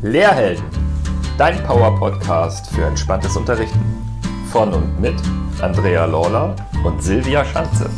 Lehrhelden, dein Power-Podcast für entspanntes Unterrichten. Von und mit Andrea Lawler und Silvia Schanze.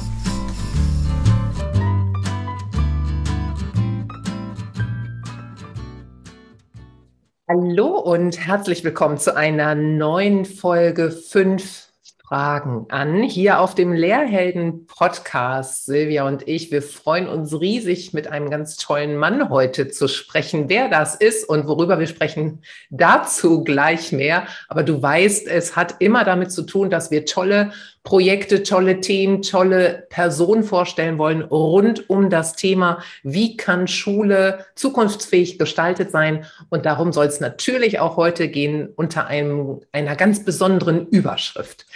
Hallo und herzlich willkommen zu einer neuen Folge 5 Fragen an. Hier auf dem Lehrhelden-Podcast, Silvia und ich, wir freuen uns riesig, mit einem ganz tollen Mann heute zu sprechen. Wer das ist und worüber wir sprechen, dazu gleich mehr. Aber du weißt, es hat immer damit zu tun, dass wir tolle Projekte, tolle Themen, tolle Personen vorstellen wollen rund um das Thema, wie kann Schule zukunftsfähig gestaltet sein. Und darum soll es natürlich auch heute gehen unter einem, einer ganz besonderen Überschrift.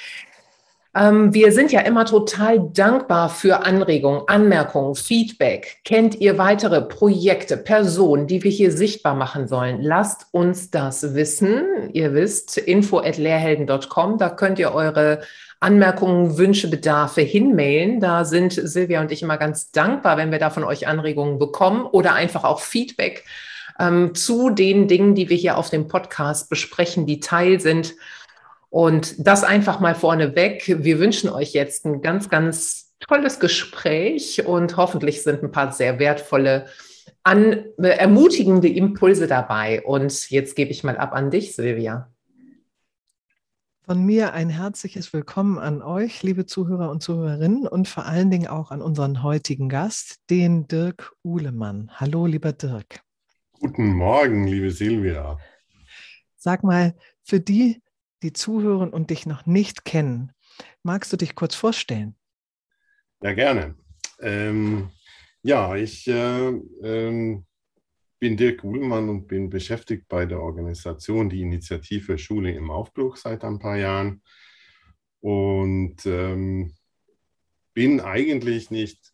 Ähm, wir sind ja immer total dankbar für Anregungen, Anmerkungen, Feedback. Kennt ihr weitere Projekte, Personen, die wir hier sichtbar machen sollen? Lasst uns das wissen. Ihr wisst, info.lehrhelden.com, da könnt ihr eure Anmerkungen, Wünsche, Bedarfe hinmailen. Da sind Silvia und ich immer ganz dankbar, wenn wir da von euch Anregungen bekommen oder einfach auch Feedback ähm, zu den Dingen, die wir hier auf dem Podcast besprechen, die Teil sind und das einfach mal vorneweg. Wir wünschen euch jetzt ein ganz, ganz tolles Gespräch und hoffentlich sind ein paar sehr wertvolle, an, äh, ermutigende Impulse dabei. Und jetzt gebe ich mal ab an dich, Silvia. Von mir ein herzliches Willkommen an euch, liebe Zuhörer und Zuhörerinnen, und vor allen Dingen auch an unseren heutigen Gast, den Dirk Uhlemann. Hallo, lieber Dirk. Guten Morgen, liebe Silvia. Sag mal, für die, die zuhören und dich noch nicht kennen. Magst du dich kurz vorstellen? Ja, gerne. Ähm, ja, ich äh, ähm, bin Dirk Uhlmann und bin beschäftigt bei der Organisation die Initiative Schule im Aufbruch seit ein paar Jahren und ähm, bin eigentlich nicht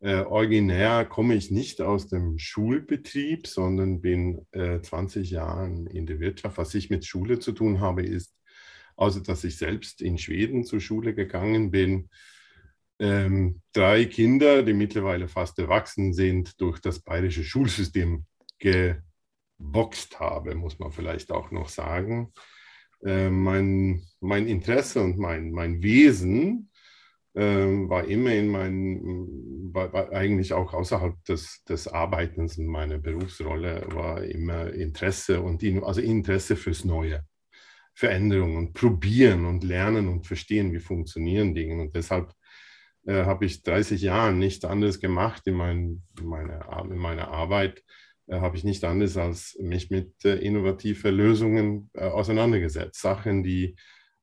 äh, originär, komme ich nicht aus dem Schulbetrieb, sondern bin äh, 20 Jahre in der Wirtschaft. Was ich mit Schule zu tun habe, ist außer dass ich selbst in Schweden zur Schule gegangen bin. Ähm, drei Kinder, die mittlerweile fast erwachsen sind, durch das bayerische Schulsystem geboxt habe, muss man vielleicht auch noch sagen. Äh, mein, mein Interesse und mein, mein Wesen äh, war immer in meinem, war, war eigentlich auch außerhalb des, des Arbeitens in meiner Berufsrolle, war immer Interesse und also Interesse fürs Neue. Veränderung und probieren und lernen und verstehen, wie funktionieren Dinge. Und deshalb äh, habe ich 30 Jahre nichts anderes gemacht in, mein, in, meiner, in meiner Arbeit, äh, habe ich nicht anders als mich mit äh, innovativen Lösungen äh, auseinandergesetzt. Sachen, die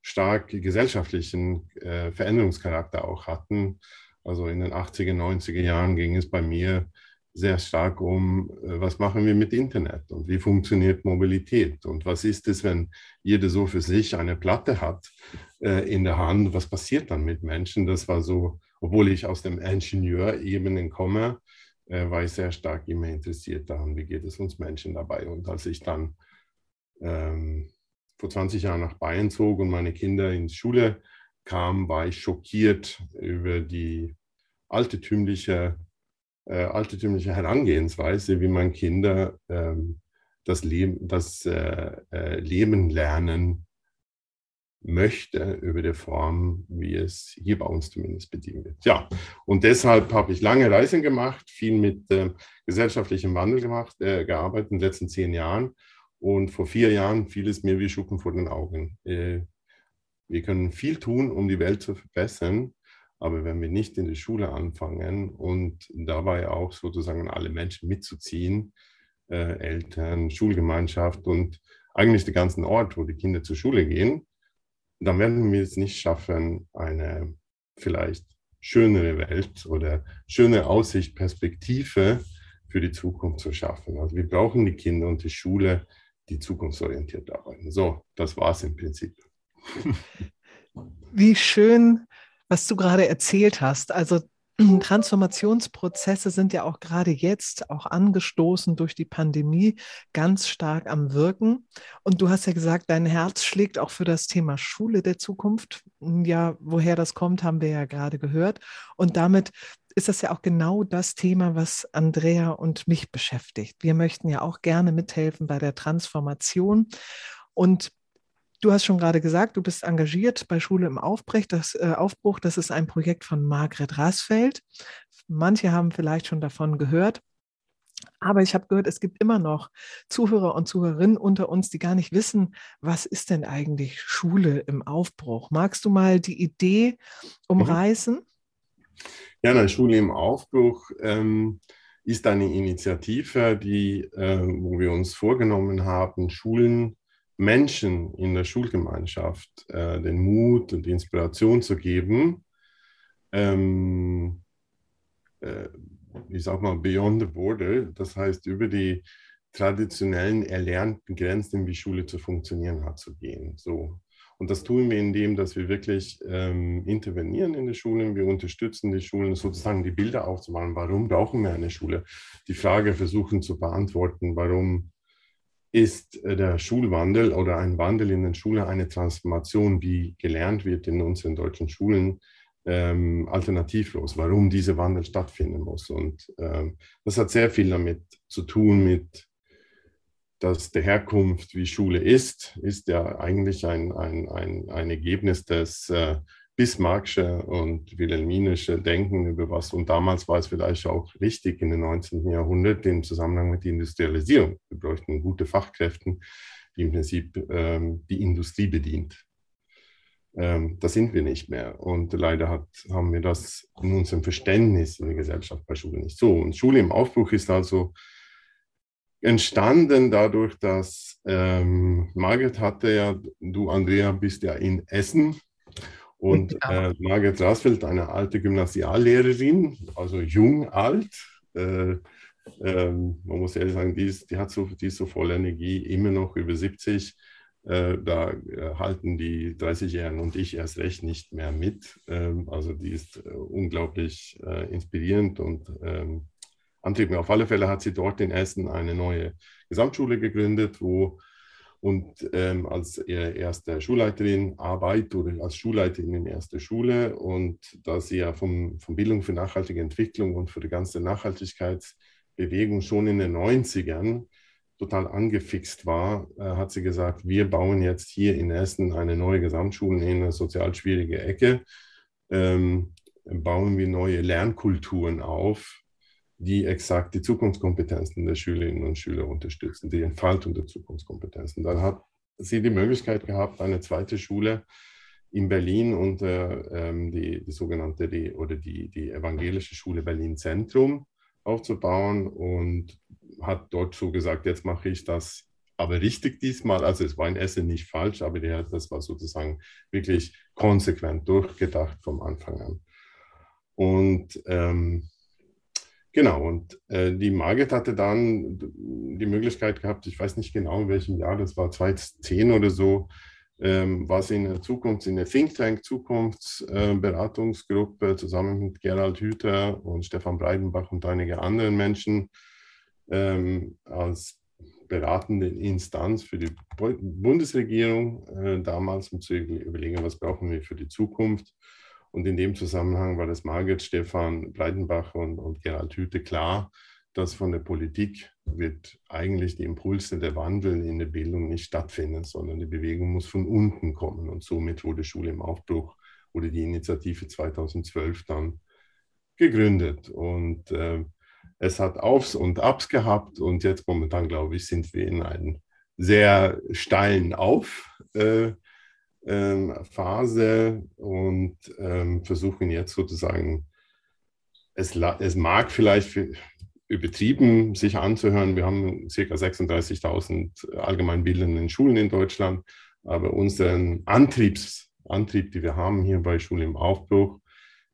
stark gesellschaftlichen äh, Veränderungscharakter auch hatten. Also in den 80er, 90er Jahren ging es bei mir sehr stark um, äh, was machen wir mit Internet und wie funktioniert Mobilität und was ist es, wenn jeder so für sich eine Platte hat äh, in der Hand, was passiert dann mit Menschen? Das war so, obwohl ich aus dem Ingenieurebenen komme, äh, war ich sehr stark immer interessiert daran, wie geht es uns Menschen dabei. Und als ich dann ähm, vor 20 Jahren nach Bayern zog und meine Kinder in die Schule kamen, war ich schockiert über die altertümliche äh, altertümliche Herangehensweise, wie man Kinder ähm, das, Leben, das äh, äh, Leben lernen möchte über die Form, wie es hier bei uns zumindest bedient wird. Ja, und deshalb habe ich lange Reisen gemacht, viel mit äh, gesellschaftlichem Wandel gemacht, äh, gearbeitet in den letzten zehn Jahren. Und vor vier Jahren fiel es mir wie Schuppen vor den Augen. Äh, wir können viel tun, um die Welt zu verbessern. Aber wenn wir nicht in der Schule anfangen und dabei auch sozusagen alle Menschen mitzuziehen, äh, Eltern, Schulgemeinschaft und eigentlich den ganzen Ort, wo die Kinder zur Schule gehen, dann werden wir es nicht schaffen, eine vielleicht schönere Welt oder schöne Aussicht, Perspektive für die Zukunft zu schaffen. Also wir brauchen die Kinder und die Schule, die zukunftsorientiert arbeiten. So, das war es im Prinzip. Wie schön was du gerade erzählt hast. Also Transformationsprozesse sind ja auch gerade jetzt, auch angestoßen durch die Pandemie, ganz stark am Wirken. Und du hast ja gesagt, dein Herz schlägt auch für das Thema Schule der Zukunft. Ja, woher das kommt, haben wir ja gerade gehört. Und damit ist das ja auch genau das Thema, was Andrea und mich beschäftigt. Wir möchten ja auch gerne mithelfen bei der Transformation. Und du hast schon gerade gesagt, du bist engagiert bei Schule im Aufbruch. Das, äh, Aufbruch, das ist ein Projekt von Margret Rasfeld. Manche haben vielleicht schon davon gehört. Aber ich habe gehört, es gibt immer noch Zuhörer und Zuhörerinnen unter uns, die gar nicht wissen, was ist denn eigentlich Schule im Aufbruch? Magst du mal die Idee umreißen? Ja, eine Schule im Aufbruch ähm, ist eine Initiative, die, äh, wo wir uns vorgenommen haben, Schulen, Menschen in der Schulgemeinschaft äh, den Mut und die Inspiration zu geben, ähm, äh, ich sag mal, beyond the border, das heißt über die traditionellen erlernten Grenzen, wie Schule zu funktionieren hat, zu gehen. So. Und das tun wir, indem dass wir wirklich ähm, intervenieren in den Schulen. Wir unterstützen die Schulen, sozusagen die Bilder aufzumalen. Warum brauchen wir eine Schule? Die Frage versuchen zu beantworten, warum ist äh, der Schulwandel oder ein Wandel in den Schulen eine Transformation, wie gelernt wird in unseren deutschen Schulen, ähm, alternativlos, warum dieser Wandel stattfinden muss. Und ähm, das hat sehr viel damit zu tun, mit dass der Herkunft, wie Schule ist, ist ja eigentlich ein, ein, ein, ein Ergebnis des äh, Bismarckische und Wilhelminische Denken über was. Und damals war es vielleicht auch richtig in den 19. Jahrhundert im Zusammenhang mit der Industrialisierung. Wir bräuchten gute Fachkräfte, die im Prinzip ähm, die Industrie bedient. Ähm, da sind wir nicht mehr. Und leider hat, haben wir das in unserem Verständnis in der Gesellschaft bei Schule nicht so. Und Schule im Aufbruch ist also entstanden dadurch, dass ähm, Margret hatte ja, du Andrea bist ja in Essen und äh, Margret Rasfeld, eine alte Gymnasiallehrerin, also jung, alt. Äh, ähm, man muss ehrlich sagen, die, ist, die hat so, die ist so voll Energie, immer noch über 70 äh, da äh, halten die 30-Jährigen und ich erst recht nicht mehr mit. Ähm, also die ist äh, unglaublich inspirierend und ähm, antriebend. Auf alle Fälle hat sie dort in Essen eine neue Gesamtschule gegründet, wo und ähm, als erste Schulleiterin arbeitet oder als Schulleiterin in erster Schule. Und da sie ja vom, von Bildung für nachhaltige Entwicklung und für die ganze Nachhaltigkeitsbewegung schon in den 90ern total angefixt war, äh, hat sie gesagt, wir bauen jetzt hier in Essen eine neue Gesamtschule in eine sozial schwierige Ecke, ähm, bauen wir neue Lernkulturen auf, die exakt die Zukunftskompetenzen der Schülerinnen und Schüler unterstützen, die Entfaltung der Zukunftskompetenzen. Dann hat sie die Möglichkeit gehabt, eine zweite Schule in Berlin und äh, ähm, die, die sogenannte die, oder die, die evangelische Schule Berlin Zentrum aufzubauen und hat dort so gesagt, jetzt mache ich das aber richtig diesmal. Also es war in Essen nicht falsch, aber der, das war sozusagen wirklich konsequent durchgedacht vom Anfang an. Und ähm, genau, und äh, die Margit hatte dann die Möglichkeit gehabt, ich weiß nicht genau in welchem Jahr, das war 2010 oder so, ähm, was in der Zukunft, in der Think Tank Zukunftsberatungsgruppe äh, zusammen mit Gerald Hüther und Stefan Breidenbach und einigen anderen Menschen ähm, als beratende Instanz für die Bundesregierung äh, damals, um zu überlegen, was brauchen wir für die Zukunft. Und in dem Zusammenhang war das Margret, Stefan Breidenbach und, und Gerald Hüthe klar, dass von der Politik wird eigentlich die Impulse der Wandel in der Bildung nicht stattfinden, sondern die Bewegung muss von unten kommen. Und somit wurde Schule im Aufbruch oder die Initiative 2012 dann gegründet. Und äh, es hat Aufs und Abs gehabt und jetzt momentan, glaube ich, sind wir in einem sehr steilen Auf. Äh, Phase und ähm, versuchen jetzt sozusagen, es, es mag vielleicht übertrieben sich anzuhören, wir haben ca. 36.000 allgemeinbildenden Schulen in Deutschland, aber Antriebs, Antrieb, die wir haben hier bei Schule im Aufbruch,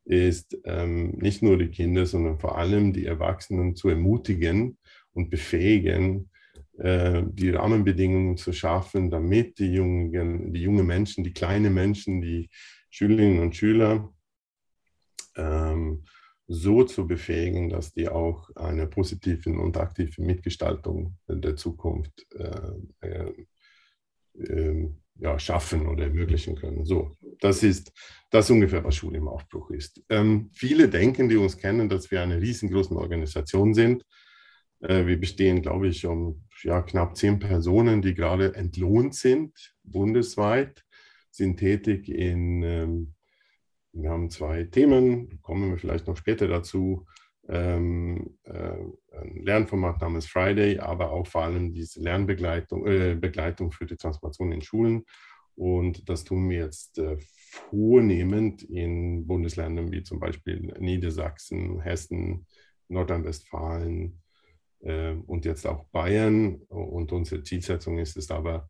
ist ähm, nicht nur die Kinder, sondern vor allem die Erwachsenen zu ermutigen und befähigen, äh, die Rahmenbedingungen zu schaffen, damit die jungen, die jungen Menschen, die kleinen Menschen, die Schülerinnen und Schüler ähm, so zu befähigen, dass die auch eine positive und aktive Mitgestaltung der Zukunft äh, äh, ähm, ja, schaffen oder ermöglichen können. So, das ist das ungefähr, was Schule im Aufbruch ist. Ähm, viele denken, die uns kennen, dass wir eine riesengroße Organisation sind. Äh, wir bestehen, glaube ich, um ja, knapp zehn Personen, die gerade entlohnt sind, bundesweit, sind tätig in, ähm, wir haben zwei Themen, kommen wir vielleicht noch später dazu, ähm, äh, ein Lernformat namens Friday, aber auch vor allem diese Lernbegleitung äh, Begleitung für die Transformation in Schulen. Und das tun wir jetzt äh, vornehmend in Bundesländern wie zum Beispiel Niedersachsen, Hessen, Nordrhein-Westfalen und jetzt auch Bayern. Und unsere Zielsetzung ist es aber,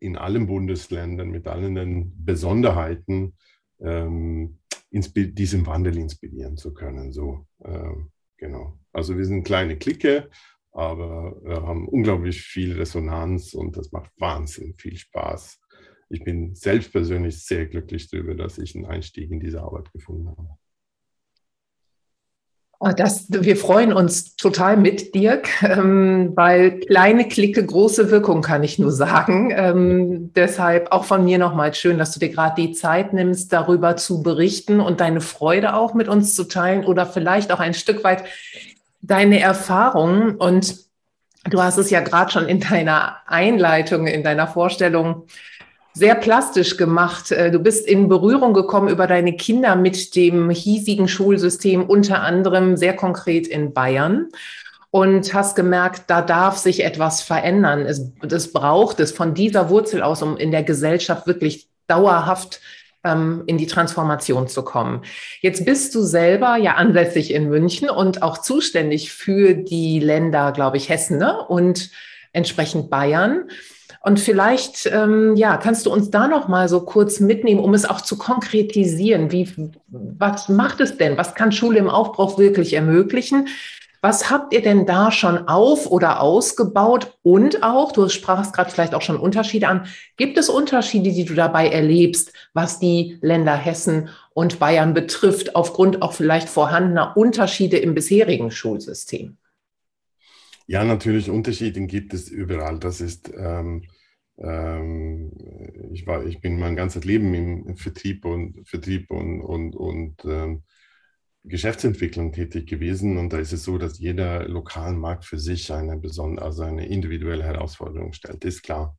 in allen Bundesländern mit allen den Besonderheiten ähm, diesem Wandel inspirieren zu können. So, äh, genau. Also wir sind eine kleine Clique, aber haben unglaublich viel Resonanz und das macht wahnsinnig viel Spaß. Ich bin selbst persönlich sehr glücklich darüber, dass ich einen Einstieg in diese Arbeit gefunden habe. Oh, das, wir freuen uns total mit, Dirk, ähm, weil kleine Klicke, große Wirkung, kann ich nur sagen. Ähm, deshalb auch von mir nochmal schön, dass du dir gerade die Zeit nimmst, darüber zu berichten und deine Freude auch mit uns zu teilen oder vielleicht auch ein Stück weit deine Erfahrungen. Und du hast es ja gerade schon in deiner Einleitung, in deiner Vorstellung sehr plastisch gemacht. Äh, du bist in Berührung gekommen über deine Kinder mit dem hiesigen Schulsystem, unter anderem sehr konkret in Bayern. Und hast gemerkt, da darf sich etwas verändern. Es, das braucht es von dieser Wurzel aus, um in der Gesellschaft wirklich dauerhaft ähm, in die Transformation zu kommen. Jetzt bist du selber ja ansässig in München und auch zuständig für die Länder, glaube ich, Hessen ne? und entsprechend Bayern. Und vielleicht, ähm, ja, kannst du uns da noch mal so kurz mitnehmen, um es auch zu konkretisieren. Wie, was macht es denn? Was kann Schule im Aufbruch wirklich ermöglichen? Was habt ihr denn da schon auf oder ausgebaut? Und auch, du sprachst gerade vielleicht auch schon Unterschiede an. Gibt es Unterschiede, die du dabei erlebst, was die Länder Hessen und Bayern betrifft, aufgrund auch vielleicht vorhandener Unterschiede im bisherigen Schulsystem? Ja, natürlich, Unterschiede gibt es überall. Das ist, ähm, ich, war, ich bin mein ganzes Leben im Vertrieb und Vertrieb und, und, und ähm, Geschäftsentwicklung tätig gewesen. Und da ist es so, dass jeder Lokalmarkt für sich eine besondere, also eine individuelle Herausforderung stellt, ist klar.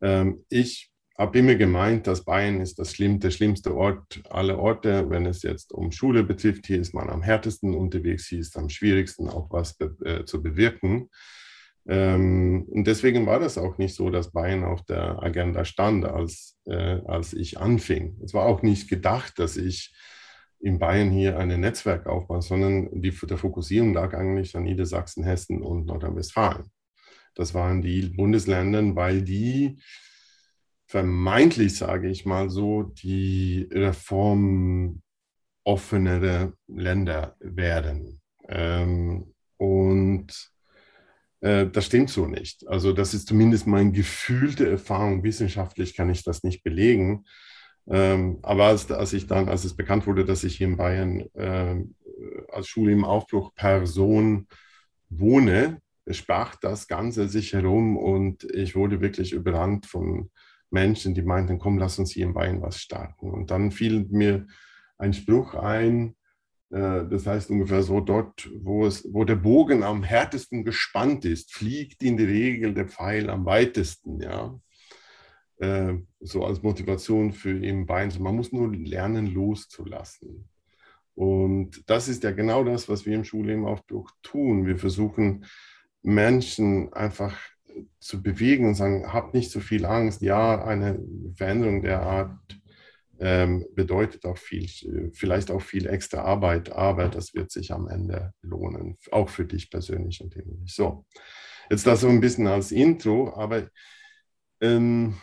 Ähm, ich habe immer gemeint, dass Bayern ist das schlimm, der schlimmste Ort aller Orte, wenn es jetzt um Schule betrifft. Hier ist man am härtesten unterwegs, hier ist am schwierigsten auch was be äh, zu bewirken. Ähm, und deswegen war das auch nicht so, dass Bayern auf der Agenda stand, als, äh, als ich anfing. Es war auch nicht gedacht, dass ich in Bayern hier ein Netzwerk aufbaue, sondern die, der Fokussierung lag eigentlich an Niedersachsen, Hessen und Nordrhein-Westfalen. Das waren die Bundesländer, weil die vermeintlich, sage ich mal so, die reformoffenere Länder werden. Ähm, und äh, das stimmt so nicht. Also das ist zumindest meine gefühlte Erfahrung. Wissenschaftlich kann ich das nicht belegen. Ähm, aber als, als, ich dann, als es bekannt wurde, dass ich hier in Bayern äh, als Schule im Aufbruch Person wohne, sprach das Ganze sich herum und ich wurde wirklich überrannt von Menschen, die meinten, komm, lass uns hier in Bayern was starten. Und dann fiel mir ein Spruch ein, das heißt ungefähr so, dort, wo, es, wo der Bogen am härtesten gespannt ist, fliegt in der Regel der Pfeil am weitesten. Ja? Äh, so als Motivation für eben Bein. Man muss nur lernen, loszulassen. Und das ist ja genau das, was wir im Schulleben-Aufbruch tun. Wir versuchen Menschen einfach zu bewegen und sagen, habt nicht so viel Angst. Ja, eine Veränderung der Art bedeutet auch viel, vielleicht auch viel extra Arbeit, aber das wird sich am Ende lohnen, auch für dich persönlich und ähnlich. So, jetzt das so ein bisschen als Intro, aber ähm,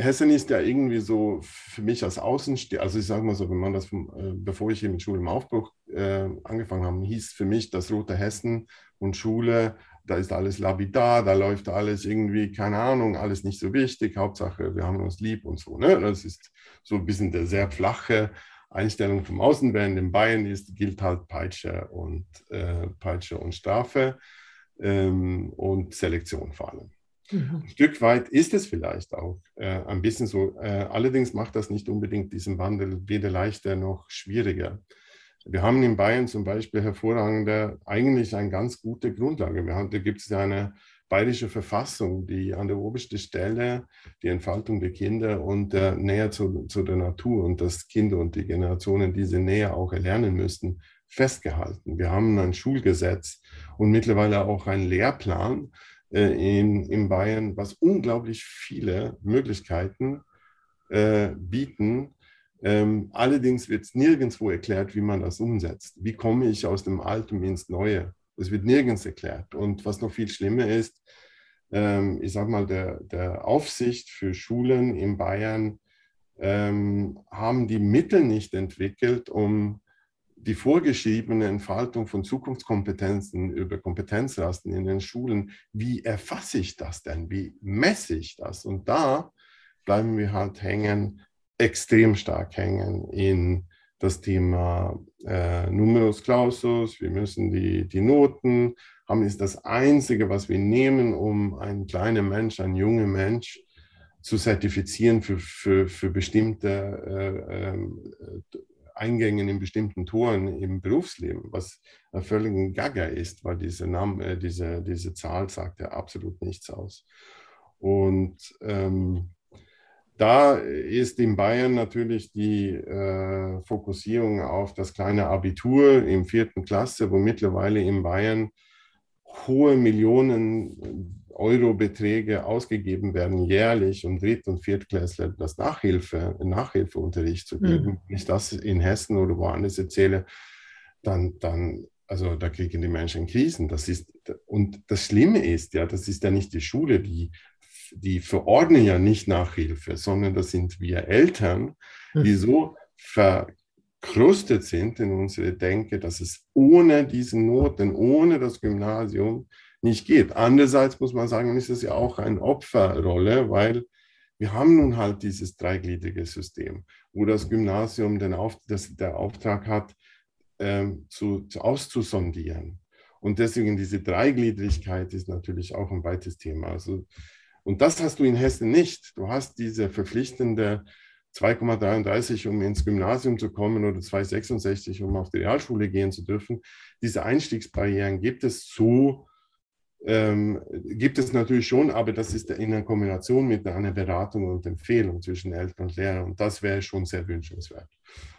Hessen ist ja irgendwie so für mich als Außenstehender, also ich sage mal so, wenn man das, äh, bevor ich hier mit Schule im Aufbruch äh, angefangen habe, hieß für mich das Rote Hessen und Schule da ist alles labidar, da läuft alles irgendwie, keine Ahnung, alles nicht so wichtig, Hauptsache wir haben uns lieb und so. Ne? Das ist so ein bisschen der sehr flache Einstellung vom Außen, während in Bayern ist, gilt halt Peitsche und, äh, Peitsche und Strafe ähm, und Selektion vor allem. Mhm. Ein Stück weit ist es vielleicht auch äh, ein bisschen so. Äh, allerdings macht das nicht unbedingt diesen Wandel weder leichter noch schwieriger. Wir haben in Bayern zum Beispiel hervorragende, eigentlich eine ganz gute Grundlage. Wir haben, da gibt es eine bayerische Verfassung, die an der obersten Stelle die Entfaltung der Kinder und äh, näher zu, zu der Natur und dass Kinder und die Generationen diese Nähe auch erlernen müssten, festgehalten. Wir haben ein Schulgesetz und mittlerweile auch einen Lehrplan äh, in, in Bayern, was unglaublich viele Möglichkeiten äh, bieten, ähm, allerdings wird es nirgendwo erklärt, wie man das umsetzt. Wie komme ich aus dem Alten ins Neue? Das wird nirgends erklärt. Und was noch viel schlimmer ist, ähm, ich sage mal, der, der Aufsicht für Schulen in Bayern ähm, haben die Mittel nicht entwickelt, um die vorgeschriebene Entfaltung von Zukunftskompetenzen über Kompetenzrasten in den Schulen, wie erfasse ich das denn? Wie messe ich das? Und da bleiben wir halt hängen extrem stark hängen in das Thema äh, Numerus Clausus. Wir müssen die, die Noten haben, ist das Einzige, was wir nehmen, um einen kleinen Mensch, einen jungen Mensch zu zertifizieren für, für, für bestimmte äh, äh, Eingänge in bestimmten Toren im Berufsleben, was ein völliger Gaga ist, weil diese, Name, äh, diese, diese Zahl sagt ja absolut nichts aus. Und ähm, da ist in Bayern natürlich die äh, Fokussierung auf das kleine Abitur im vierten Klasse, wo mittlerweile in Bayern hohe Millionen Euro-Beträge ausgegeben werden jährlich, um Dritt- und Viertklässler das Nachhilfe, Nachhilfeunterricht zu geben. Mhm. Wenn ich das in Hessen oder woanders erzähle, dann, dann also da kriegen die Menschen Krisen. Das ist, und das Schlimme ist ja, das ist ja nicht die Schule, die die verordnen ja nicht Nachhilfe, sondern das sind wir Eltern, die hm. so verkrustet sind in unsere Denke, dass es ohne diese Noten, ohne das Gymnasium nicht geht. Andererseits muss man sagen, ist es ja auch eine Opferrolle, weil wir haben nun halt dieses dreigliedrige System, wo das Gymnasium den Auf, das, der Auftrag hat, ähm, zu, zu, auszusondieren. Und deswegen diese Dreigliedrigkeit ist natürlich auch ein weites Thema. Also und das hast du in Hessen nicht. Du hast diese verpflichtende 2,33, um ins Gymnasium zu kommen oder 2,66, um auf die Realschule gehen zu dürfen. Diese Einstiegsbarrieren gibt es so, ähm, gibt es natürlich schon, aber das ist in einer Kombination mit einer Beratung und Empfehlung zwischen Eltern und Lehrer und das wäre schon sehr wünschenswert.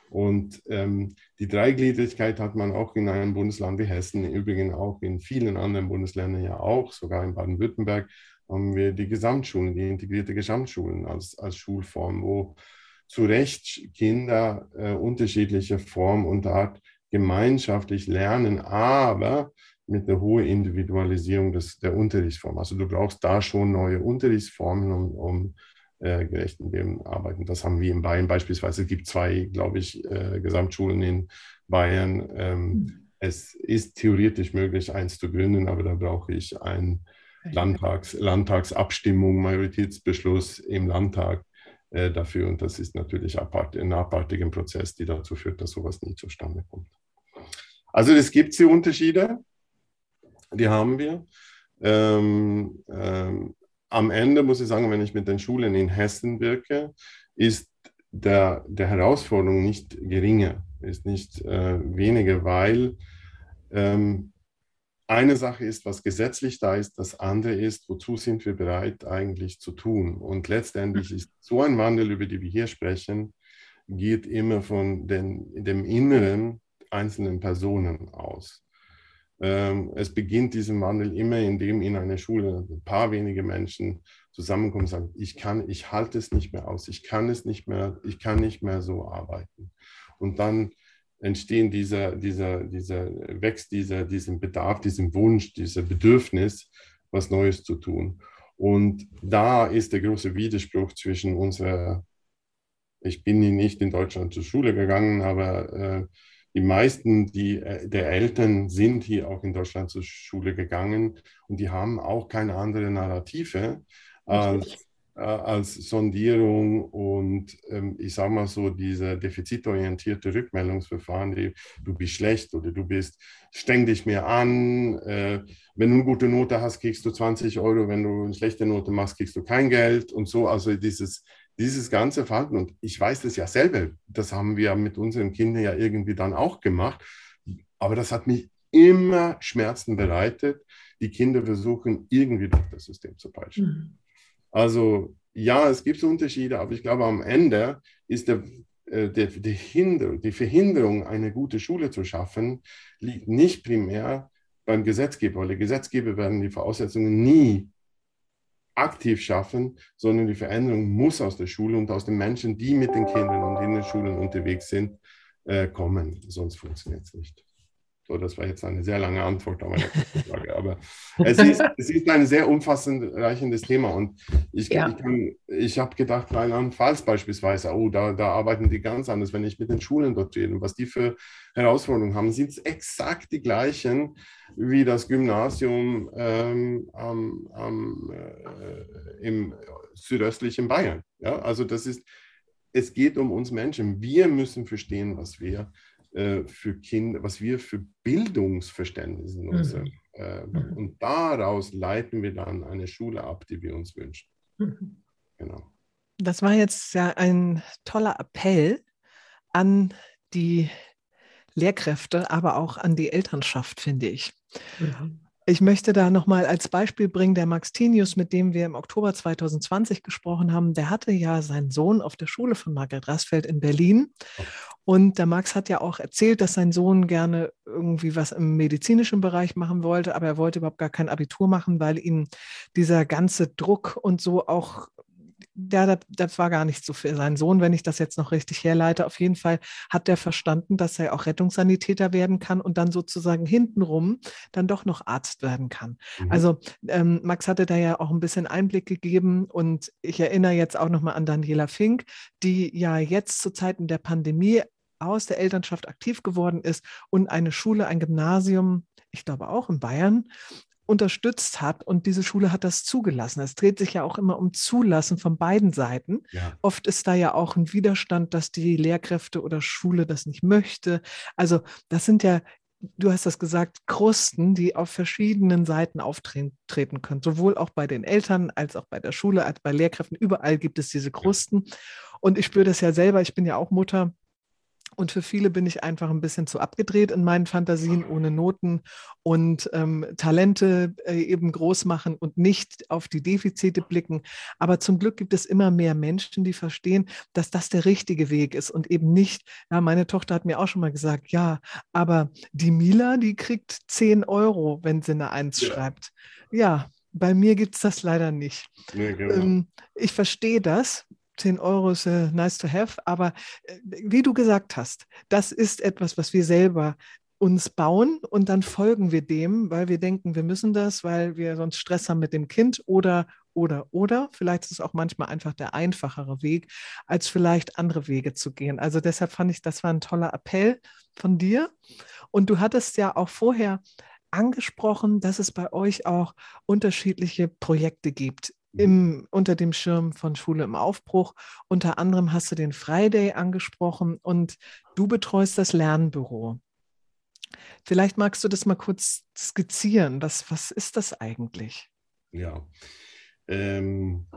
Und ähm, die Dreigliedrigkeit hat man auch in einem Bundesland wie Hessen, übrigens auch in vielen anderen Bundesländern ja auch, sogar in Baden-Württemberg haben wir die Gesamtschulen, die integrierte Gesamtschulen als, als Schulform, wo zu Recht Kinder äh, unterschiedlicher Form und Art gemeinschaftlich lernen, aber mit einer hohen Individualisierung des, der Unterrichtsform. Also du brauchst da schon neue Unterrichtsformen, um, um äh, gerechten Leben arbeiten. Das haben wir in Bayern beispielsweise. Es gibt zwei, glaube ich, äh, Gesamtschulen in Bayern. Ähm, mhm. Es ist theoretisch möglich, eins zu gründen, aber da brauche ich ein Landtags, Landtagsabstimmung, Majoritätsbeschluss im Landtag äh, dafür. Und das ist natürlich ein abartiger Prozess, die dazu führt, dass sowas nie zustande kommt. Also es gibt die Unterschiede, die haben wir. Ähm, ähm, am Ende muss ich sagen, wenn ich mit den Schulen in Hessen wirke, ist der, der Herausforderung nicht geringer, ist nicht äh, weniger, weil ähm, eine Sache ist, was gesetzlich da ist, das andere ist, wozu sind wir bereit eigentlich zu tun. Und letztendlich ist so ein Wandel, über den wir hier sprechen, geht immer von den, dem Inneren einzelnen Personen aus. Ähm, es beginnt diesen Wandel immer, indem in einer Schule ein paar wenige Menschen zusammenkommen und sagen, ich kann, ich halte es nicht mehr aus, ich kann es nicht mehr, ich kann nicht mehr so arbeiten. Und dann entstehen dieser, dieser, dieser, wächst dieser, diesem Bedarf, diesem Wunsch, dieser Bedürfnis, was Neues zu tun. Und da ist der große Widerspruch zwischen unserer, ich bin nicht in Deutschland zur Schule gegangen, aber äh, die meisten die, äh, der Eltern sind hier auch in Deutschland zur Schule gegangen und die haben auch keine andere Narrative als äh, als Sondierung und ähm, ich sage mal so, diese defizitorientierte Rückmeldungsverfahren, die, du bist schlecht oder du bist, streng dich mehr an, äh, wenn du eine gute Note hast, kriegst du 20 Euro, wenn du eine schlechte Note machst, kriegst du kein Geld und so, also dieses, dieses ganze Verhalten und ich weiß das ja selber, das haben wir mit unseren Kindern ja irgendwie dann auch gemacht, aber das hat mich immer Schmerzen bereitet, die Kinder versuchen irgendwie durch das System zu peitschen. Mhm. Also ja, es gibt Unterschiede, aber ich glaube, am Ende ist der, äh, der, die, Hinderung, die Verhinderung, eine gute Schule zu schaffen, liegt nicht primär beim Gesetzgeber, weil die Gesetzgeber werden die Voraussetzungen nie aktiv schaffen, sondern die Veränderung muss aus der Schule und aus den Menschen, die mit den Kindern und in den Schulen unterwegs sind, äh, kommen. Sonst funktioniert es nicht. So, das war jetzt eine sehr lange Antwort auf eine Frage, aber es ist, es ist ein sehr umfassend reichendes Thema und ich, ja. ich, ich habe gedacht, Rheinland-Pfalz beispielsweise, oh, da, da arbeiten die ganz anders, wenn ich mit den Schulen dort rede und was die für Herausforderungen haben, sind es exakt die gleichen wie das Gymnasium ähm, am, am, äh, im südöstlichen Bayern. Ja, also das ist, es geht um uns Menschen. Wir müssen verstehen, was wir äh, für Kinder, was wir für Bildungsverständnis in unserem. Mhm. Äh, mhm. Und daraus leiten wir dann eine Schule ab, die wir uns wünschen. Mhm. Genau. Das war jetzt ja ein toller Appell an die Lehrkräfte, aber auch an die Elternschaft, finde ich. Mhm. Ich möchte da nochmal als Beispiel bringen, der Max Tinius, mit dem wir im Oktober 2020 gesprochen haben, der hatte ja seinen Sohn auf der Schule von Margret Rasfeld in Berlin. Und der Max hat ja auch erzählt, dass sein Sohn gerne irgendwie was im medizinischen Bereich machen wollte, aber er wollte überhaupt gar kein Abitur machen, weil ihm dieser ganze Druck und so auch ja, das, das, war gar nicht so für seinen Sohn, wenn ich das jetzt noch richtig herleite. Auf jeden Fall hat er verstanden, dass er auch Rettungssanitäter werden kann und dann sozusagen hintenrum dann doch noch Arzt werden kann. Mhm. Also ähm, Max hatte da ja auch ein bisschen Einblick gegeben und ich erinnere jetzt auch nochmal an Daniela Fink, die ja jetzt zu Zeiten der Pandemie aus der Elternschaft aktiv geworden ist und eine Schule, ein Gymnasium, ich glaube auch in Bayern, unterstützt hat und diese Schule hat das zugelassen. Es dreht sich ja auch immer um Zulassen von beiden Seiten. Ja. Oft ist da ja auch ein Widerstand, dass die Lehrkräfte oder Schule das nicht möchte. Also das sind ja du hast das gesagt, Krusten, die auf verschiedenen Seiten auftreten können, sowohl auch bei den Eltern als auch bei der Schule, als bei Lehrkräften. Überall gibt es diese Krusten. Und ich spüre das ja selber, ich bin ja auch Mutter und für viele bin ich einfach ein bisschen zu abgedreht in meinen Fantasien ohne Noten und ähm, Talente äh, eben groß machen und nicht auf die Defizite blicken. Aber zum Glück gibt es immer mehr Menschen, die verstehen, dass das der richtige Weg ist und eben nicht, ja, meine Tochter hat mir auch schon mal gesagt, ja, aber die Mila, die kriegt 10 Euro, wenn sie eine Eins ja. schreibt. Ja, bei mir gibt es das leider nicht. Nee, genau. ähm, ich verstehe das, 10 Euro ist äh, nice to have, aber äh, wie du gesagt hast, das ist etwas, was wir selber uns bauen und dann folgen wir dem, weil wir denken, wir müssen das, weil wir sonst Stress haben mit dem Kind oder, oder, oder. Vielleicht ist es auch manchmal einfach der einfachere Weg, als vielleicht andere Wege zu gehen. Also deshalb fand ich, das war ein toller Appell von dir. Und du hattest ja auch vorher angesprochen, dass es bei euch auch unterschiedliche Projekte gibt im, unter dem Schirm von Schule im Aufbruch. Unter anderem hast du den Friday angesprochen und du betreust das Lernbüro. Vielleicht magst du das mal kurz skizzieren. Was, was ist das eigentlich? Ja, ähm,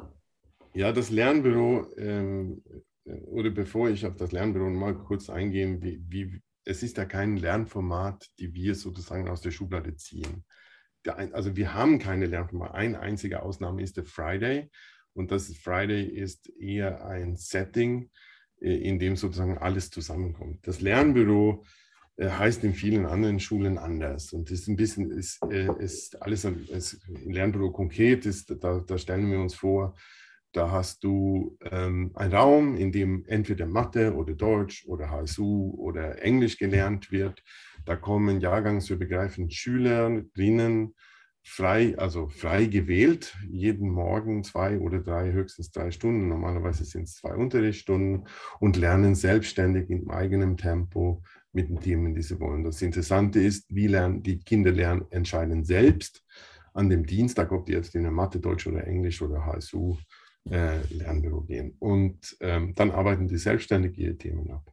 ja das Lernbüro, ähm, oder bevor ich auf das Lernbüro mal kurz eingehe, wie, wie, es ist ja kein Lernformat, die wir sozusagen aus der Schublade ziehen also wir haben keine Lernformate. Eine einzige Ausnahme ist der Friday. Und das Friday ist eher ein Setting, äh, in dem sozusagen alles zusammenkommt. Das Lernbüro äh, heißt in vielen anderen Schulen anders. Und das ist ein bisschen, ist, äh, ist alles ein Lernbüro konkret ist, da, da stellen wir uns vor, da hast du ähm, einen Raum, in dem entweder Mathe oder Deutsch oder HSU oder Englisch gelernt wird. Da kommen jahrgangsübergreifend Schülerinnen frei, also frei gewählt, jeden Morgen zwei oder drei, höchstens drei Stunden. Normalerweise sind es zwei Unterrichtsstunden und lernen selbstständig in eigenem Tempo mit den Themen, die sie wollen. Das Interessante ist, wie lernen die Kinder lernen, entscheiden selbst an dem Dienstag, ob die jetzt in der Mathe, Deutsch oder Englisch oder HSU äh, Lernbüro gehen. Und ähm, dann arbeiten die selbstständig ihre Themen ab.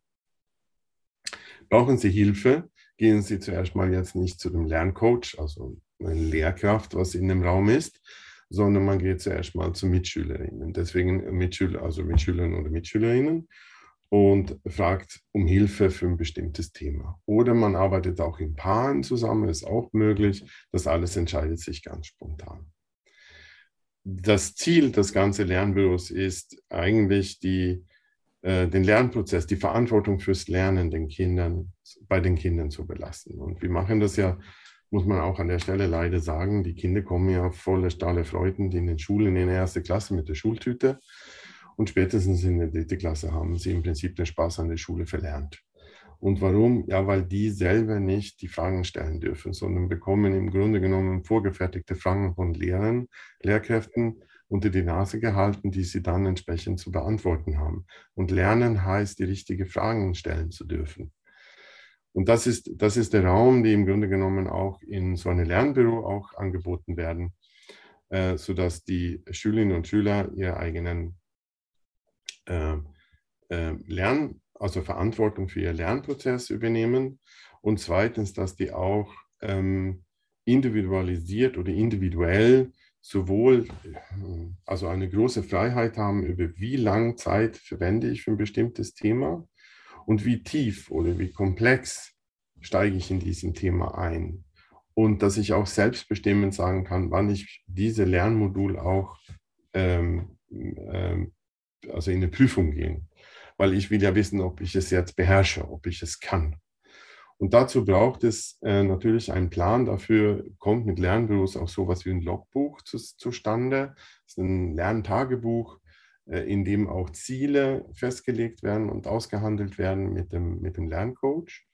Brauchen Sie Hilfe, gehen Sie zuerst mal jetzt nicht zu dem Lerncoach, also eine Lehrkraft, was in dem Raum ist, sondern man geht zuerst mal zu Mitschülerinnen. Deswegen Mitschüler, also Mitschülerinnen oder Mitschülerinnen und fragt um Hilfe für ein bestimmtes Thema. Oder man arbeitet auch in Paaren zusammen, ist auch möglich. Das alles entscheidet sich ganz spontan. Das Ziel des ganzen Lernbüros ist eigentlich die, den Lernprozess, die Verantwortung fürs Lernen den Kindern, bei den Kindern zu belassen. Und wir machen das ja, muss man auch an der Stelle leider sagen, die Kinder kommen ja voller Stahle Freuden in den Schulen in der erste Klasse mit der Schultüte und spätestens in der dritten Klasse haben sie im Prinzip den Spaß an der Schule verlernt. Und warum? Ja, weil die selber nicht die Fragen stellen dürfen, sondern bekommen im Grunde genommen vorgefertigte Fragen von Lehrern, Lehrkräften unter die Nase gehalten, die sie dann entsprechend zu beantworten haben. Und lernen heißt, die richtigen Fragen stellen zu dürfen. Und das ist, das ist der Raum, der im Grunde genommen auch in so einem Lernbüro auch angeboten werden, äh, sodass die Schülerinnen und Schüler ihre eigenen äh, äh, Lern, also Verantwortung für ihr Lernprozess übernehmen und zweitens, dass die auch ähm, individualisiert oder individuell sowohl also eine große Freiheit haben, über wie lange Zeit verwende ich für ein bestimmtes Thema und wie tief oder wie komplex steige ich in diesem Thema ein. Und dass ich auch selbstbestimmend sagen kann, wann ich diese Lernmodul auch ähm, ähm, also in eine Prüfung gehen, weil ich will ja wissen, ob ich es jetzt beherrsche, ob ich es kann. Und dazu braucht es äh, natürlich einen Plan. Dafür kommt mit Lernbüros auch sowas wie ein Logbuch zu, zustande. Das ist ein Lerntagebuch, äh, in dem auch Ziele festgelegt werden und ausgehandelt werden mit dem, mit dem Lerncoach.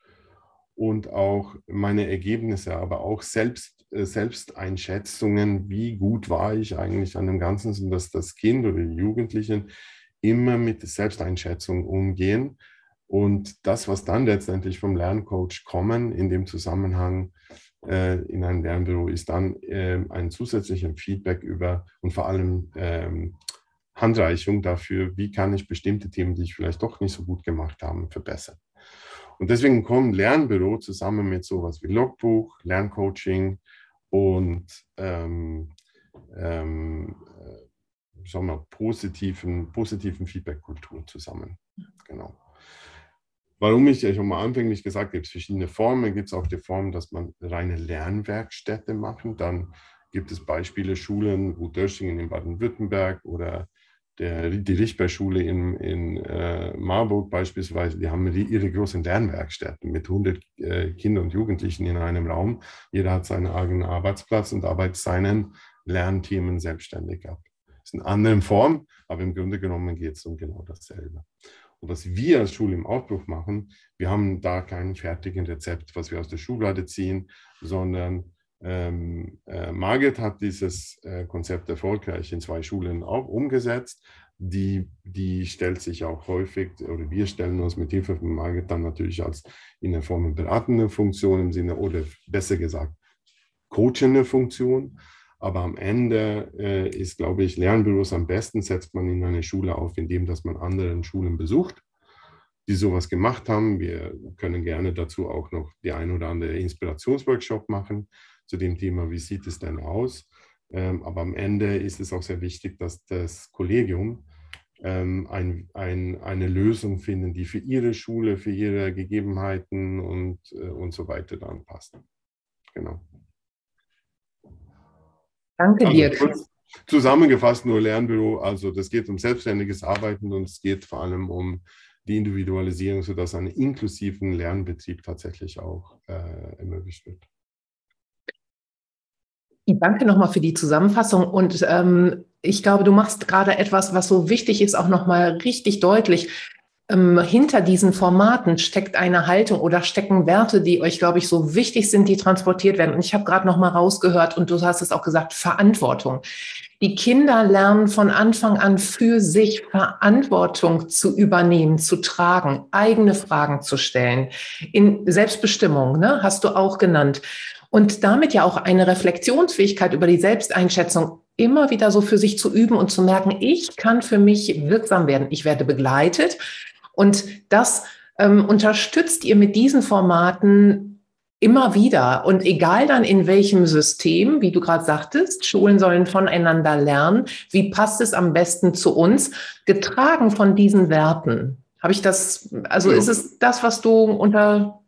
Und auch meine Ergebnisse, aber auch selbst, äh, Selbsteinschätzungen, wie gut war ich eigentlich an dem Ganzen, sodass das Kind oder die Jugendlichen immer mit Selbsteinschätzung umgehen. Und das, was dann letztendlich vom Lerncoach kommen in dem Zusammenhang äh, in einem Lernbüro, ist dann äh, ein zusätzlicher Feedback über und vor allem ähm, Handreichung dafür, wie kann ich bestimmte Themen, die ich vielleicht doch nicht so gut gemacht habe, verbessern. Und deswegen kommen Lernbüro zusammen mit sowas wie Logbuch, Lerncoaching und ähm, ähm, sagen wir, positiven, positiven Feedback-Kultur zusammen. Genau. Warum ich ja schon mal anfänglich gesagt habe, gibt es verschiedene Formen. Gibt es auch die Form, dass man reine Lernwerkstätte machen. Dann gibt es Beispiele, Schulen, Ruth Döschingen in Baden-Württemberg oder der, die Richtberg-Schule in, in äh, Marburg beispielsweise, die haben ihre großen Lernwerkstätten mit 100 äh, Kindern und Jugendlichen in einem Raum. Jeder hat seinen eigenen Arbeitsplatz und arbeitet seinen Lernthemen selbstständig ab ist in anderen Form, aber im Grunde genommen geht es um genau dasselbe. Was wir als Schule im Aufbruch machen, wir haben da kein fertigen Rezept, was wir aus der Schublade ziehen, sondern ähm, äh, Margit hat dieses äh, Konzept erfolgreich in zwei Schulen auch umgesetzt. Die, die stellt sich auch häufig, oder wir stellen uns mit Hilfe von Margit dann natürlich als in der Form beratende Funktion im Sinne, oder besser gesagt, coachende Funktion. Aber am Ende äh, ist, glaube ich, Lernbüros am besten setzt man in eine Schule auf, indem dass man anderen Schulen besucht, die sowas gemacht haben. Wir können gerne dazu auch noch die ein oder andere Inspirationsworkshop machen zu dem Thema, wie sieht es denn aus. Ähm, aber am Ende ist es auch sehr wichtig, dass das Kollegium ähm, ein, ein, eine Lösung finden, die für ihre Schule, für ihre Gegebenheiten und, äh, und so weiter dann passt. Genau. Danke also, dir. Zusammengefasst nur Lernbüro, also das geht um selbstständiges Arbeiten und es geht vor allem um die Individualisierung, sodass ein inklusiven Lernbetrieb tatsächlich auch äh, ermöglicht wird. Danke nochmal für die Zusammenfassung. Und ähm, ich glaube, du machst gerade etwas, was so wichtig ist, auch nochmal richtig deutlich ähm, hinter diesen Formaten steckt eine Haltung oder stecken Werte, die euch, glaube ich, so wichtig sind, die transportiert werden. Und ich habe gerade noch mal rausgehört und du hast es auch gesagt, Verantwortung. Die Kinder lernen von Anfang an für sich Verantwortung zu übernehmen, zu tragen, eigene Fragen zu stellen. In Selbstbestimmung, ne, hast du auch genannt. Und damit ja auch eine Reflexionsfähigkeit über die Selbsteinschätzung immer wieder so für sich zu üben und zu merken, ich kann für mich wirksam werden. Ich werde begleitet. Und das ähm, unterstützt ihr mit diesen Formaten immer wieder. Und egal dann in welchem System, wie du gerade sagtest, Schulen sollen voneinander lernen. Wie passt es am besten zu uns? Getragen von diesen Werten. Habe ich das, also ja. ist es das, was du unter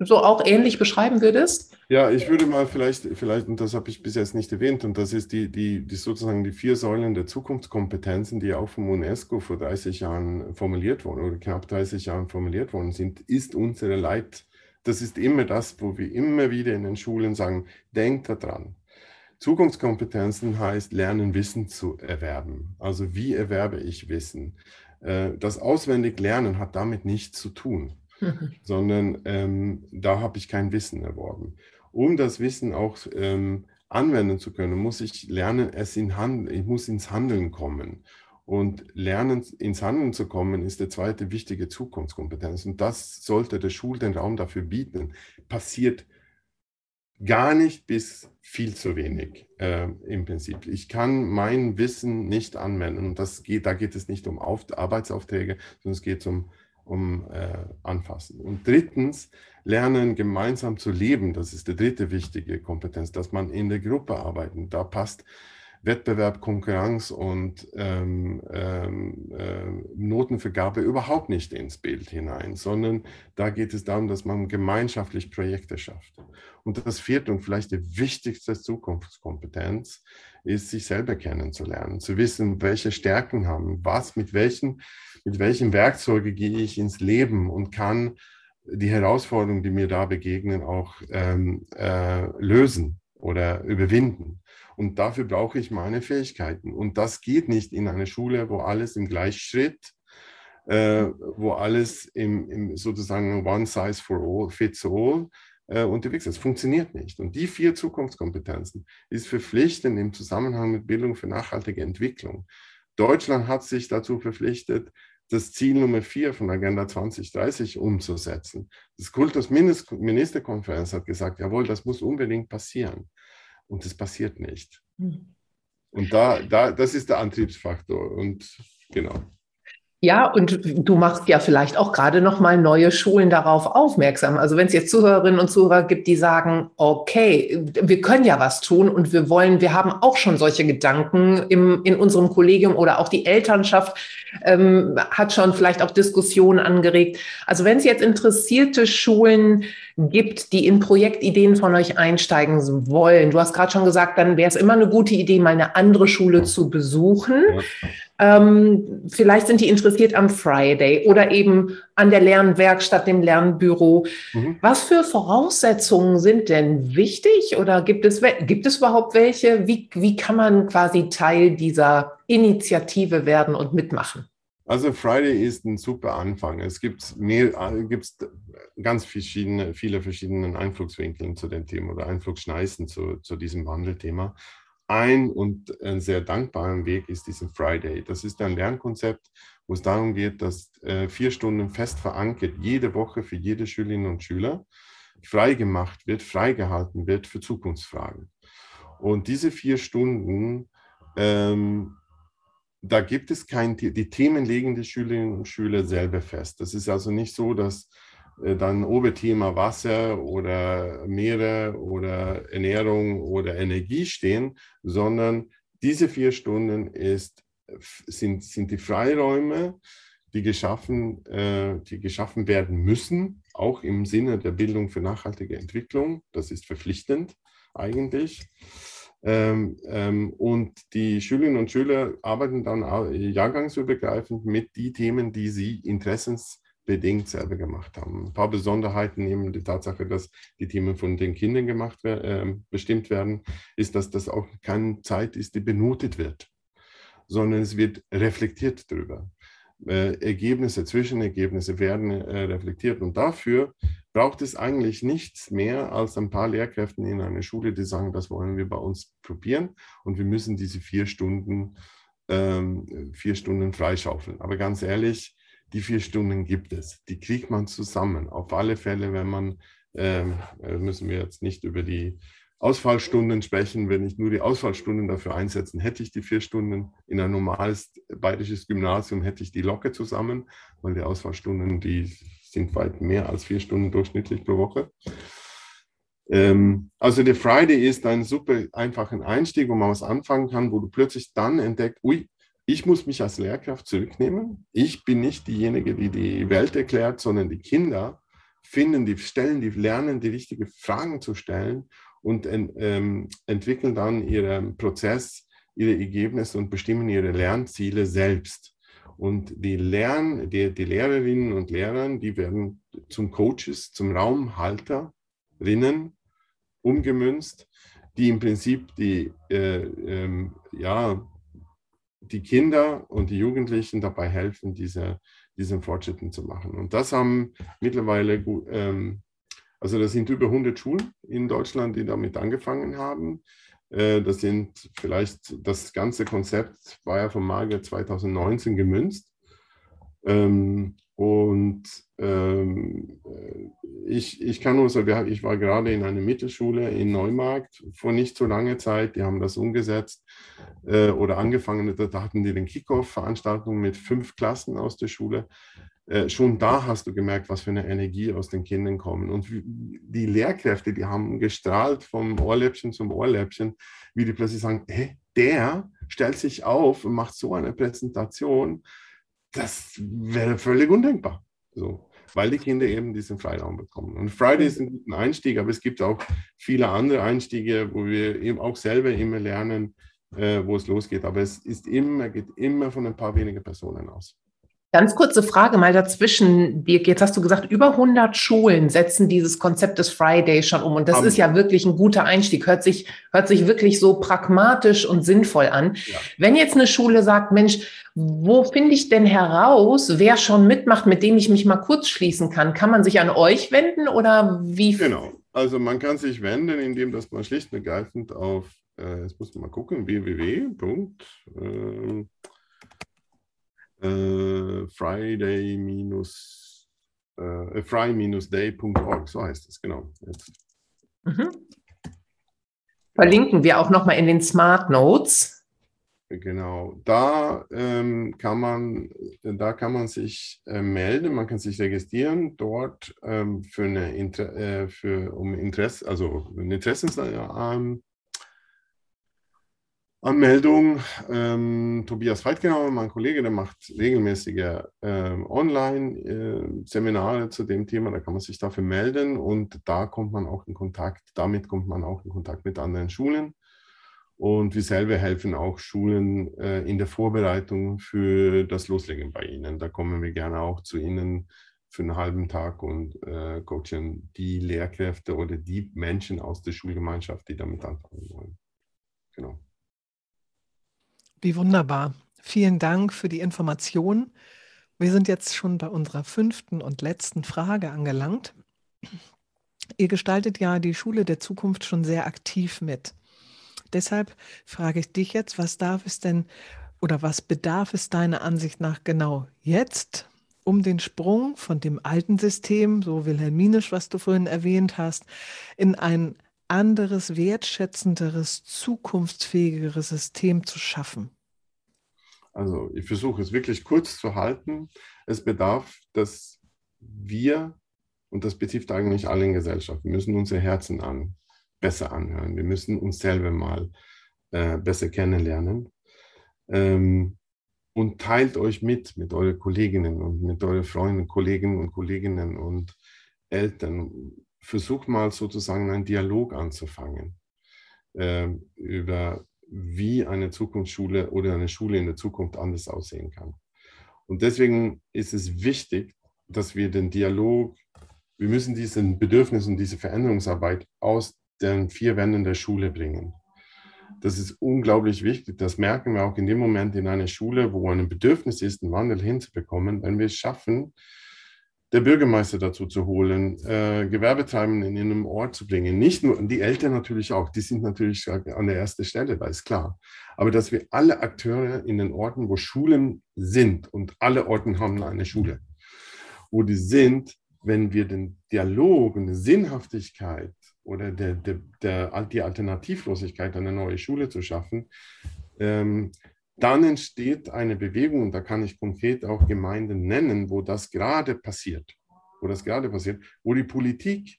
so auch ähnlich beschreiben würdest? Ja, ich würde mal vielleicht, vielleicht, und das habe ich bis jetzt nicht erwähnt, und das ist die, die, die sozusagen die vier Säulen der Zukunftskompetenzen, die auch vom UNESCO vor 30 Jahren formuliert wurden oder knapp 30 Jahren formuliert worden sind, ist unsere Leit, das ist immer das, wo wir immer wieder in den Schulen sagen, denkt daran. Zukunftskompetenzen heißt lernen, Wissen zu erwerben. Also wie erwerbe ich Wissen? Äh, das auswendig Lernen hat damit nichts zu tun, mhm. sondern ähm, da habe ich kein Wissen erworben. Um das Wissen auch ähm, anwenden zu können, muss ich lernen, es in Hand, ich muss ins Handeln kommen. Und Lernen, ins Handeln zu kommen, ist der zweite wichtige Zukunftskompetenz. Und das sollte der Schul den Raum dafür bieten. Passiert gar nicht bis viel zu wenig äh, im Prinzip. Ich kann mein Wissen nicht anwenden. Und das geht, da geht es nicht um Auf Arbeitsaufträge, sondern es geht um, um äh, Anfassen. Und drittens, lernen gemeinsam zu leben. Das ist die dritte wichtige Kompetenz, dass man in der Gruppe arbeiten. Da passt Wettbewerb, Konkurrenz und ähm, ähm, äh, Notenvergabe überhaupt nicht ins Bild hinein, sondern da geht es darum, dass man gemeinschaftlich Projekte schafft. Und das vierte und vielleicht die wichtigste Zukunftskompetenz ist, sich selber kennenzulernen, zu wissen, welche Stärken haben, was, mit welchen, mit welchen Werkzeugen gehe ich ins Leben und kann die Herausforderungen, die mir da begegnen, auch ähm, äh, lösen oder überwinden. Und dafür brauche ich meine Fähigkeiten. Und das geht nicht in einer Schule, wo alles im Gleichschritt, äh, wo alles im, im, sozusagen One Size for All fits all äh, unterwegs ist. Das funktioniert nicht. Und die vier Zukunftskompetenzen ist verpflichtend im Zusammenhang mit Bildung für nachhaltige Entwicklung. Deutschland hat sich dazu verpflichtet, das Ziel Nummer vier von Agenda 2030 umzusetzen. Das Kultusministerkonferenz hat gesagt, jawohl, das muss unbedingt passieren und es passiert nicht. Hm. Und da, da, das ist der Antriebsfaktor und genau. Ja, und du machst ja vielleicht auch gerade noch mal neue Schulen darauf aufmerksam. Also wenn es jetzt Zuhörerinnen und Zuhörer gibt, die sagen, okay, wir können ja was tun und wir wollen, wir haben auch schon solche Gedanken im, in unserem Kollegium oder auch die Elternschaft ähm, hat schon vielleicht auch Diskussionen angeregt. Also wenn es jetzt interessierte Schulen gibt, die in Projektideen von euch einsteigen wollen, du hast gerade schon gesagt, dann wäre es immer eine gute Idee, mal eine andere Schule zu besuchen. Ja. Ähm, vielleicht sind die interessiert am Friday oder eben an der Lernwerkstatt, dem Lernbüro. Mhm. Was für Voraussetzungen sind denn wichtig oder gibt es, gibt es überhaupt welche? Wie, wie kann man quasi Teil dieser Initiative werden und mitmachen? Also Friday ist ein super Anfang. Es gibt mehr, gibt's ganz verschiedene, viele verschiedene Einflugswinkel zu dem Thema oder Einflugsschneisen zu, zu diesem Wandelthema ein und ein sehr dankbaren Weg ist diesen Friday. Das ist ein Lernkonzept, wo es darum geht, dass äh, vier Stunden fest verankert jede Woche für jede Schülerinnen und Schüler freigemacht wird, freigehalten wird für Zukunftsfragen. Und diese vier Stunden, ähm, da gibt es kein, die Themen legen die Schülerinnen und Schüler selber fest. Das ist also nicht so, dass dann Oberthema Wasser oder Meere oder Ernährung oder Energie stehen, sondern diese vier Stunden ist, sind, sind die Freiräume, die geschaffen, äh, die geschaffen werden müssen, auch im Sinne der Bildung für nachhaltige Entwicklung. Das ist verpflichtend eigentlich. Ähm, ähm, und die Schülerinnen und Schüler arbeiten dann jahrgangsübergreifend mit den Themen, die sie interessens bedingt selber gemacht haben. Ein paar Besonderheiten neben die Tatsache, dass die Themen von den Kindern gemacht äh, bestimmt werden, ist, dass das auch keine Zeit ist, die benotet wird, sondern es wird reflektiert darüber. Äh, Ergebnisse, Zwischenergebnisse werden äh, reflektiert und dafür braucht es eigentlich nichts mehr als ein paar Lehrkräfte in einer Schule, die sagen, das wollen wir bei uns probieren und wir müssen diese vier Stunden, ähm, vier Stunden freischaufeln. Aber ganz ehrlich, die vier Stunden gibt es. Die kriegt man zusammen. Auf alle Fälle, wenn man, ähm, äh, müssen wir jetzt nicht über die Ausfallstunden sprechen. Wenn ich nur die Ausfallstunden dafür einsetzen, hätte ich die vier Stunden. In ein normales bayerisches Gymnasium hätte ich die locker zusammen, weil die Ausfallstunden, die sind weit mehr als vier Stunden durchschnittlich pro Woche. Ähm, also der Friday ist ein super einfacher Einstieg, wo man was anfangen kann, wo du plötzlich dann entdeckst, ui, ich muss mich als Lehrkraft zurücknehmen. Ich bin nicht diejenige, die die Welt erklärt, sondern die Kinder finden die stellen, die lernen, die richtigen Fragen zu stellen und ähm, entwickeln dann ihren Prozess, ihre Ergebnisse und bestimmen ihre Lernziele selbst. Und die, Lern, die, die Lehrerinnen und Lehrer, die werden zum Coaches, zum Raumhalterinnen umgemünzt, die im Prinzip die, äh, ähm, ja, die Kinder und die Jugendlichen dabei helfen, diese, diesen Fortschritten zu machen. Und das haben mittlerweile, ähm, also das sind über 100 Schulen in Deutschland, die damit angefangen haben. Äh, das sind vielleicht, das ganze Konzept war ja von Marge 2019 gemünzt. Ähm, und ähm, ich, ich kann nur sagen, ich war gerade in einer Mittelschule in Neumarkt vor nicht so langer Zeit. Die haben das umgesetzt äh, oder angefangen. Da hatten die den Kickoff-Veranstaltung mit fünf Klassen aus der Schule. Äh, schon da hast du gemerkt, was für eine Energie aus den Kindern kommt. Und die Lehrkräfte, die haben gestrahlt vom Ohrläppchen zum Ohrläppchen, wie die plötzlich sagen, hey, der stellt sich auf und macht so eine Präsentation das wäre völlig undenkbar. So, weil die Kinder eben diesen Freiraum bekommen. Und Friday ist ein guter Einstieg, aber es gibt auch viele andere Einstiege, wo wir eben auch selber immer lernen, äh, wo es losgeht. Aber es ist immer, geht immer von ein paar wenigen Personen aus. Ganz kurze Frage mal dazwischen, Dirk. Jetzt hast du gesagt, über 100 Schulen setzen dieses Konzept des Fridays schon um. Und das um. ist ja wirklich ein guter Einstieg. Hört sich, hört sich wirklich so pragmatisch und sinnvoll an. Ja. Wenn jetzt eine Schule sagt, Mensch, wo finde ich denn heraus, wer schon mitmacht, mit dem ich mich mal kurz schließen kann? Kann man sich an euch wenden oder wie? Genau. Also man kann sich wenden, indem das man schlicht und ergreifend auf, äh, jetzt muss man mal gucken, www. Äh, äh, Friday minus äh, fry-day.org, so heißt es, genau. Mhm. Verlinken wir auch nochmal in den Smart Notes. Genau, da ähm, kann man, da kann man sich äh, melden, man kann sich registrieren dort ähm, für eine Inter äh, für um Interesse, also ein Interessens ähm, Anmeldung. Ähm, Tobias Weidgenauer, mein Kollege, der macht regelmäßige ähm, Online-Seminare äh, zu dem Thema. Da kann man sich dafür melden und da kommt man auch in Kontakt, damit kommt man auch in Kontakt mit anderen Schulen. Und wir selber helfen auch Schulen äh, in der Vorbereitung für das Loslegen bei Ihnen. Da kommen wir gerne auch zu Ihnen für einen halben Tag und äh, coachen die Lehrkräfte oder die Menschen aus der Schulgemeinschaft, die damit anfangen wollen. Genau. Wie wunderbar. Vielen Dank für die Information. Wir sind jetzt schon bei unserer fünften und letzten Frage angelangt. Ihr gestaltet ja die Schule der Zukunft schon sehr aktiv mit. Deshalb frage ich dich jetzt, was darf es denn oder was bedarf es deiner Ansicht nach genau jetzt, um den Sprung von dem alten System, so wilhelminisch, was du vorhin erwähnt hast, in ein anderes, wertschätzenderes, zukunftsfähigeres System zu schaffen? Also ich versuche es wirklich kurz zu halten. Es bedarf, dass wir, und das betrifft eigentlich alle in Gesellschaft, wir müssen unsere Herzen an, besser anhören. Wir müssen uns selber mal äh, besser kennenlernen. Ähm, und teilt euch mit, mit euren Kolleginnen und mit euren Freunden, Kollegen und Kolleginnen und Eltern versucht mal sozusagen einen Dialog anzufangen äh, über wie eine Zukunftsschule oder eine Schule in der Zukunft anders aussehen kann. Und deswegen ist es wichtig, dass wir den Dialog, wir müssen diesen Bedürfnis und diese Veränderungsarbeit aus den vier Wänden der Schule bringen. Das ist unglaublich wichtig. Das merken wir auch in dem Moment in einer Schule, wo ein Bedürfnis ist, einen Wandel hinzubekommen. Wenn wir es schaffen, der Bürgermeister dazu zu holen, äh, Gewerbetreibenden in einem Ort zu bringen. Nicht nur, die Eltern natürlich auch, die sind natürlich an der ersten Stelle, da ist klar. Aber dass wir alle Akteure in den Orten, wo Schulen sind, und alle Orten haben eine Schule, wo die sind, wenn wir den Dialog und die Sinnhaftigkeit oder der, der, der, die Alternativlosigkeit, eine neue Schule zu schaffen, ähm, dann entsteht eine Bewegung, da kann ich konkret auch Gemeinden nennen, wo das gerade passiert, wo das gerade passiert, wo die Politik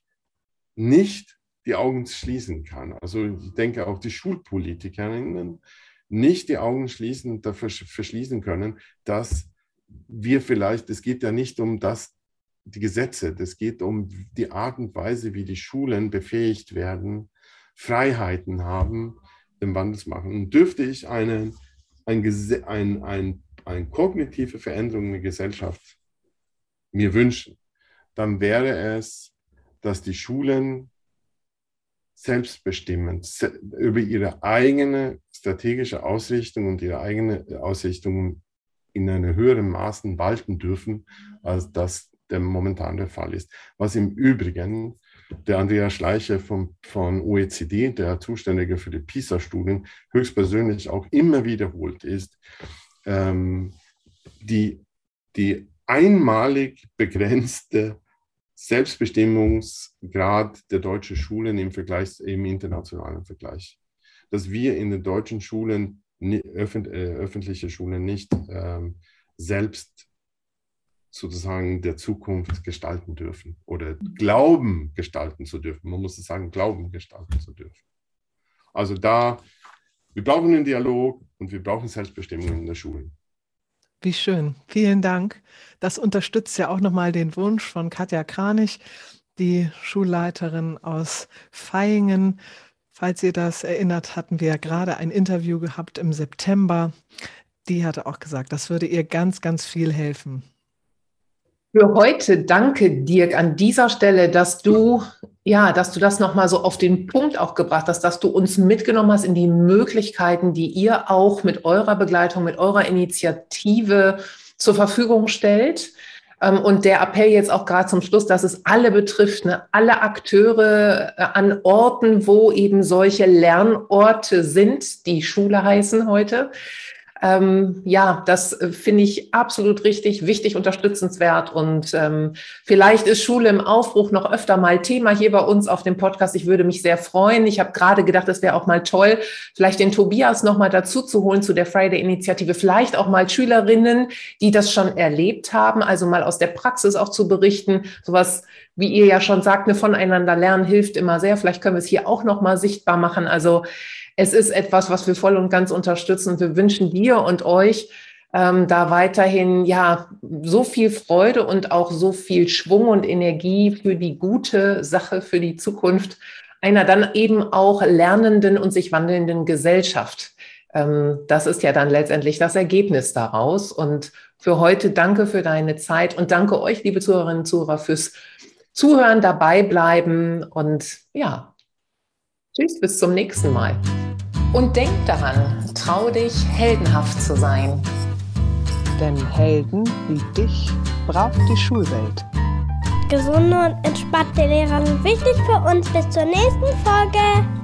nicht die Augen schließen kann. Also ich denke auch die Schulpolitikerinnen nicht die Augen schließen, dafür verschließen können, dass wir vielleicht, es geht ja nicht um das, die Gesetze, es geht um die Art und Weise, wie die Schulen befähigt werden, Freiheiten haben, den Wandel zu machen. Und dürfte ich eine, ein, ein, ein, eine kognitive Veränderung in der Gesellschaft mir wünschen, dann wäre es, dass die Schulen selbstbestimmend über ihre eigene strategische Ausrichtung und ihre eigene Ausrichtung in einem höheren Maßen walten dürfen, als das der momentan der Fall ist. Was im Übrigen der Andreas Schleicher vom, von OECD, der Zuständige für die PISA-Studien, höchstpersönlich auch immer wiederholt ist, ähm, die, die einmalig begrenzte Selbstbestimmungsgrad der deutschen Schulen im Vergleich, im internationalen Vergleich. Dass wir in den deutschen Schulen, äh, öffentliche Schulen nicht ähm, selbst sozusagen der Zukunft gestalten dürfen oder glauben gestalten zu dürfen. Man muss es sagen, glauben gestalten zu dürfen. Also da, wir brauchen einen Dialog und wir brauchen Selbstbestimmung in den Schulen. Wie schön. Vielen Dank. Das unterstützt ja auch nochmal den Wunsch von Katja Kranich, die Schulleiterin aus Feyingen. Falls ihr das erinnert, hatten wir gerade ein Interview gehabt im September. Die hatte auch gesagt, das würde ihr ganz, ganz viel helfen. Für heute danke Dirk an dieser Stelle, dass du ja, dass du das nochmal so auf den Punkt auch gebracht hast, dass du uns mitgenommen hast in die Möglichkeiten, die ihr auch mit eurer Begleitung, mit eurer Initiative zur Verfügung stellt. Ähm, und der Appell jetzt auch gerade zum Schluss, dass es alle betrifft, ne? alle Akteure äh, an Orten, wo eben solche Lernorte sind, die Schule heißen heute, ähm, ja, das äh, finde ich absolut richtig, wichtig, unterstützenswert. Und ähm, vielleicht ist Schule im Aufbruch noch öfter mal Thema hier bei uns auf dem Podcast. Ich würde mich sehr freuen. Ich habe gerade gedacht, es wäre auch mal toll, vielleicht den Tobias noch mal dazu zu holen zu der Friday-Initiative. Vielleicht auch mal Schülerinnen, die das schon erlebt haben, also mal aus der Praxis auch zu berichten. Sowas, wie ihr ja schon sagt, ne, voneinander lernen hilft immer sehr. Vielleicht können wir es hier auch noch mal sichtbar machen. Also es ist etwas, was wir voll und ganz unterstützen. Wir wünschen dir und euch ähm, da weiterhin ja so viel Freude und auch so viel Schwung und Energie für die gute Sache, für die Zukunft einer dann eben auch lernenden und sich wandelnden Gesellschaft. Ähm, das ist ja dann letztendlich das Ergebnis daraus. Und für heute danke für deine Zeit und danke euch, liebe Zuhörerinnen und Zuhörer, fürs Zuhören, dabei bleiben und ja, tschüss, bis zum nächsten Mal. Und denk daran, trau dich, heldenhaft zu sein. Denn Helden wie dich braucht die Schulwelt. Gesunde und entspannte Lehrer sind wichtig für uns. Bis zur nächsten Folge.